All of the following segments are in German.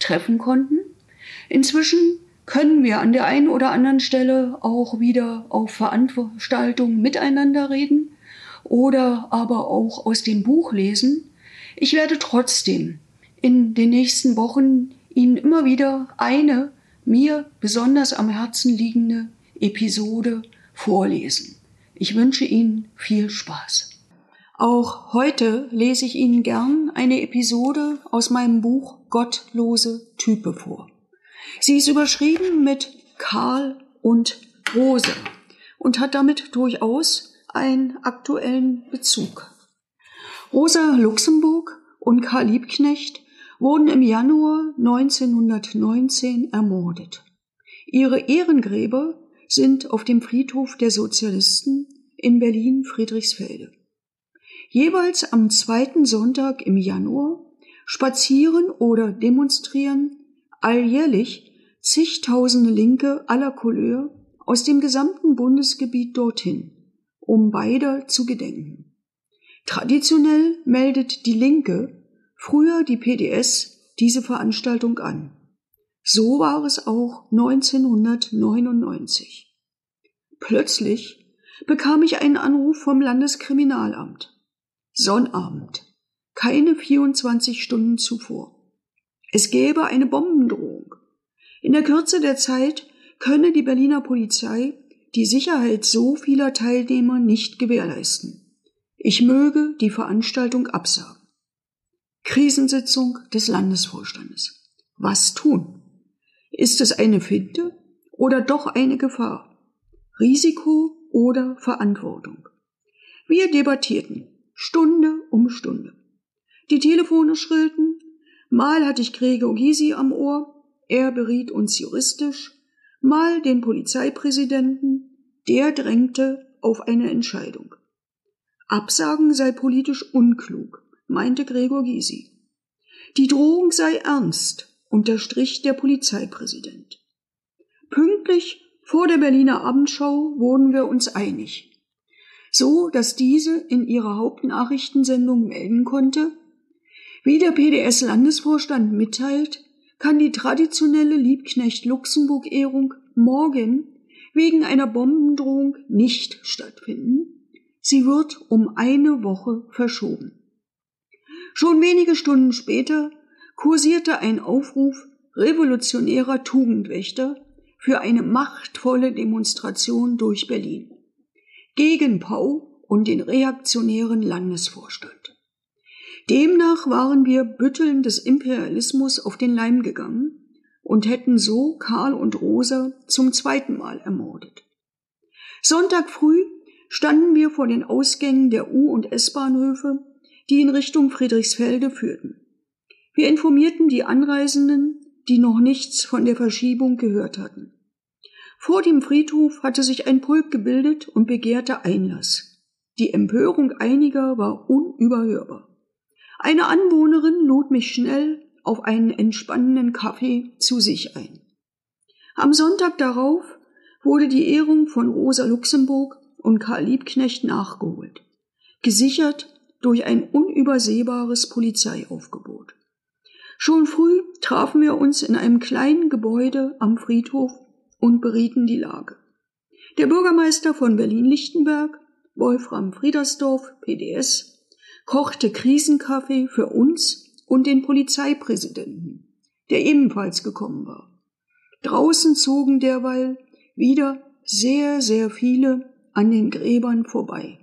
treffen konnten. Inzwischen können wir an der einen oder anderen Stelle auch wieder auf Veranstaltungen miteinander reden oder aber auch aus dem Buch lesen. Ich werde trotzdem in den nächsten Wochen Ihnen immer wieder eine mir besonders am Herzen liegende Episode vorlesen. Ich wünsche Ihnen viel Spaß. Auch heute lese ich Ihnen gern eine Episode aus meinem Buch Gottlose Type vor. Sie ist überschrieben mit Karl und Rose und hat damit durchaus einen aktuellen Bezug. Rosa Luxemburg und Karl Liebknecht wurden im Januar 1919 ermordet. Ihre Ehrengräber sind auf dem Friedhof der Sozialisten in Berlin-Friedrichsfelde. Jeweils am zweiten Sonntag im Januar spazieren oder demonstrieren alljährlich zigtausende Linke aller Couleur aus dem gesamten Bundesgebiet dorthin, um beider zu gedenken. Traditionell meldet die Linke, früher die PDS, diese Veranstaltung an. So war es auch 1999. Plötzlich bekam ich einen Anruf vom Landeskriminalamt. Sonnabend, keine 24 Stunden zuvor. Es gäbe eine Bombendrohung. In der Kürze der Zeit könne die Berliner Polizei die Sicherheit so vieler Teilnehmer nicht gewährleisten. Ich möge die Veranstaltung absagen. Krisensitzung des Landesvorstandes. Was tun? Ist es eine Finte oder doch eine Gefahr? Risiko oder Verantwortung? Wir debattierten Stunde um Stunde. Die Telefone schrillten, mal hatte ich Gregor Gysi am Ohr, er beriet uns juristisch, mal den Polizeipräsidenten, der drängte auf eine Entscheidung. Absagen sei politisch unklug, meinte Gregor Gysi. Die Drohung sei ernst, unterstrich der Polizeipräsident. Pünktlich vor der Berliner Abendschau wurden wir uns einig. So, dass diese in ihrer Hauptnachrichtensendung melden konnte, wie der PDS-Landesvorstand mitteilt, kann die traditionelle Liebknecht-Luxemburg-Ehrung morgen wegen einer Bombendrohung nicht stattfinden. Sie wird um eine Woche verschoben. Schon wenige Stunden später kursierte ein Aufruf revolutionärer Tugendwächter für eine machtvolle Demonstration durch Berlin gegen Pau und den reaktionären Landesvorstand. Demnach waren wir Bütteln des Imperialismus auf den Leim gegangen und hätten so Karl und Rosa zum zweiten Mal ermordet. Sonntag früh standen wir vor den Ausgängen der U- und S-Bahnhöfe, die in Richtung Friedrichsfelde führten. Wir informierten die Anreisenden, die noch nichts von der Verschiebung gehört hatten. Vor dem Friedhof hatte sich ein Pulk gebildet und begehrte Einlass. Die Empörung einiger war unüberhörbar. Eine Anwohnerin lud mich schnell auf einen entspannenden Kaffee zu sich ein. Am Sonntag darauf wurde die Ehrung von Rosa Luxemburg und Karl Liebknecht nachgeholt, gesichert durch ein unübersehbares Polizeiaufgebot. Schon früh trafen wir uns in einem kleinen Gebäude am Friedhof und berieten die Lage. Der Bürgermeister von Berlin-Lichtenberg, Wolfram Friedersdorf, PDS, kochte Krisenkaffee für uns und den Polizeipräsidenten, der ebenfalls gekommen war. Draußen zogen derweil wieder sehr, sehr viele an den Gräbern vorbei.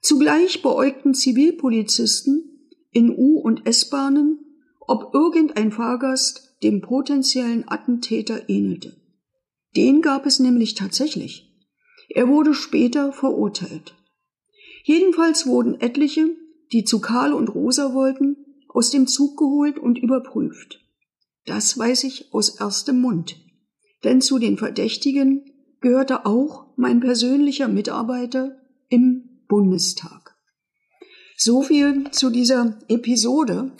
Zugleich beäugten Zivilpolizisten in U- und S-Bahnen, ob irgendein Fahrgast dem potenziellen Attentäter ähnelte. Den gab es nämlich tatsächlich. Er wurde später verurteilt. Jedenfalls wurden etliche die zu Karl und Rosa wollten, aus dem Zug geholt und überprüft. Das weiß ich aus erstem Mund. Denn zu den Verdächtigen gehörte auch mein persönlicher Mitarbeiter im Bundestag. So viel zu dieser Episode.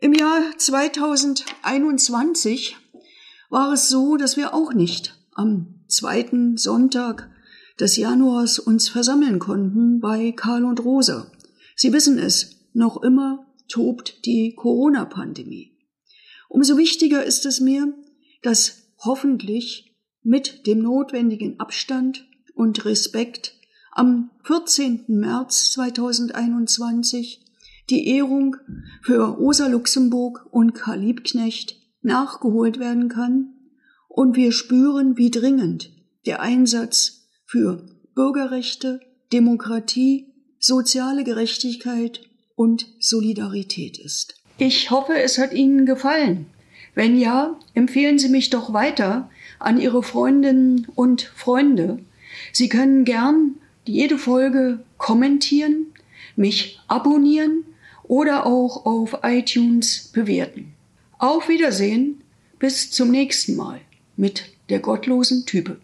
Im Jahr 2021 war es so, dass wir auch nicht am zweiten Sonntag des Januars uns versammeln konnten bei Karl und Rosa. Sie wissen es, noch immer tobt die Corona-Pandemie. Umso wichtiger ist es mir, dass hoffentlich mit dem notwendigen Abstand und Respekt am 14. März 2021 die Ehrung für Rosa Luxemburg und Karl Liebknecht nachgeholt werden kann und wir spüren, wie dringend der Einsatz für Bürgerrechte, Demokratie, soziale Gerechtigkeit und Solidarität ist. Ich hoffe, es hat Ihnen gefallen. Wenn ja, empfehlen Sie mich doch weiter an Ihre Freundinnen und Freunde. Sie können gern jede Folge kommentieren, mich abonnieren oder auch auf iTunes bewerten. Auf Wiedersehen, bis zum nächsten Mal mit der gottlosen Type.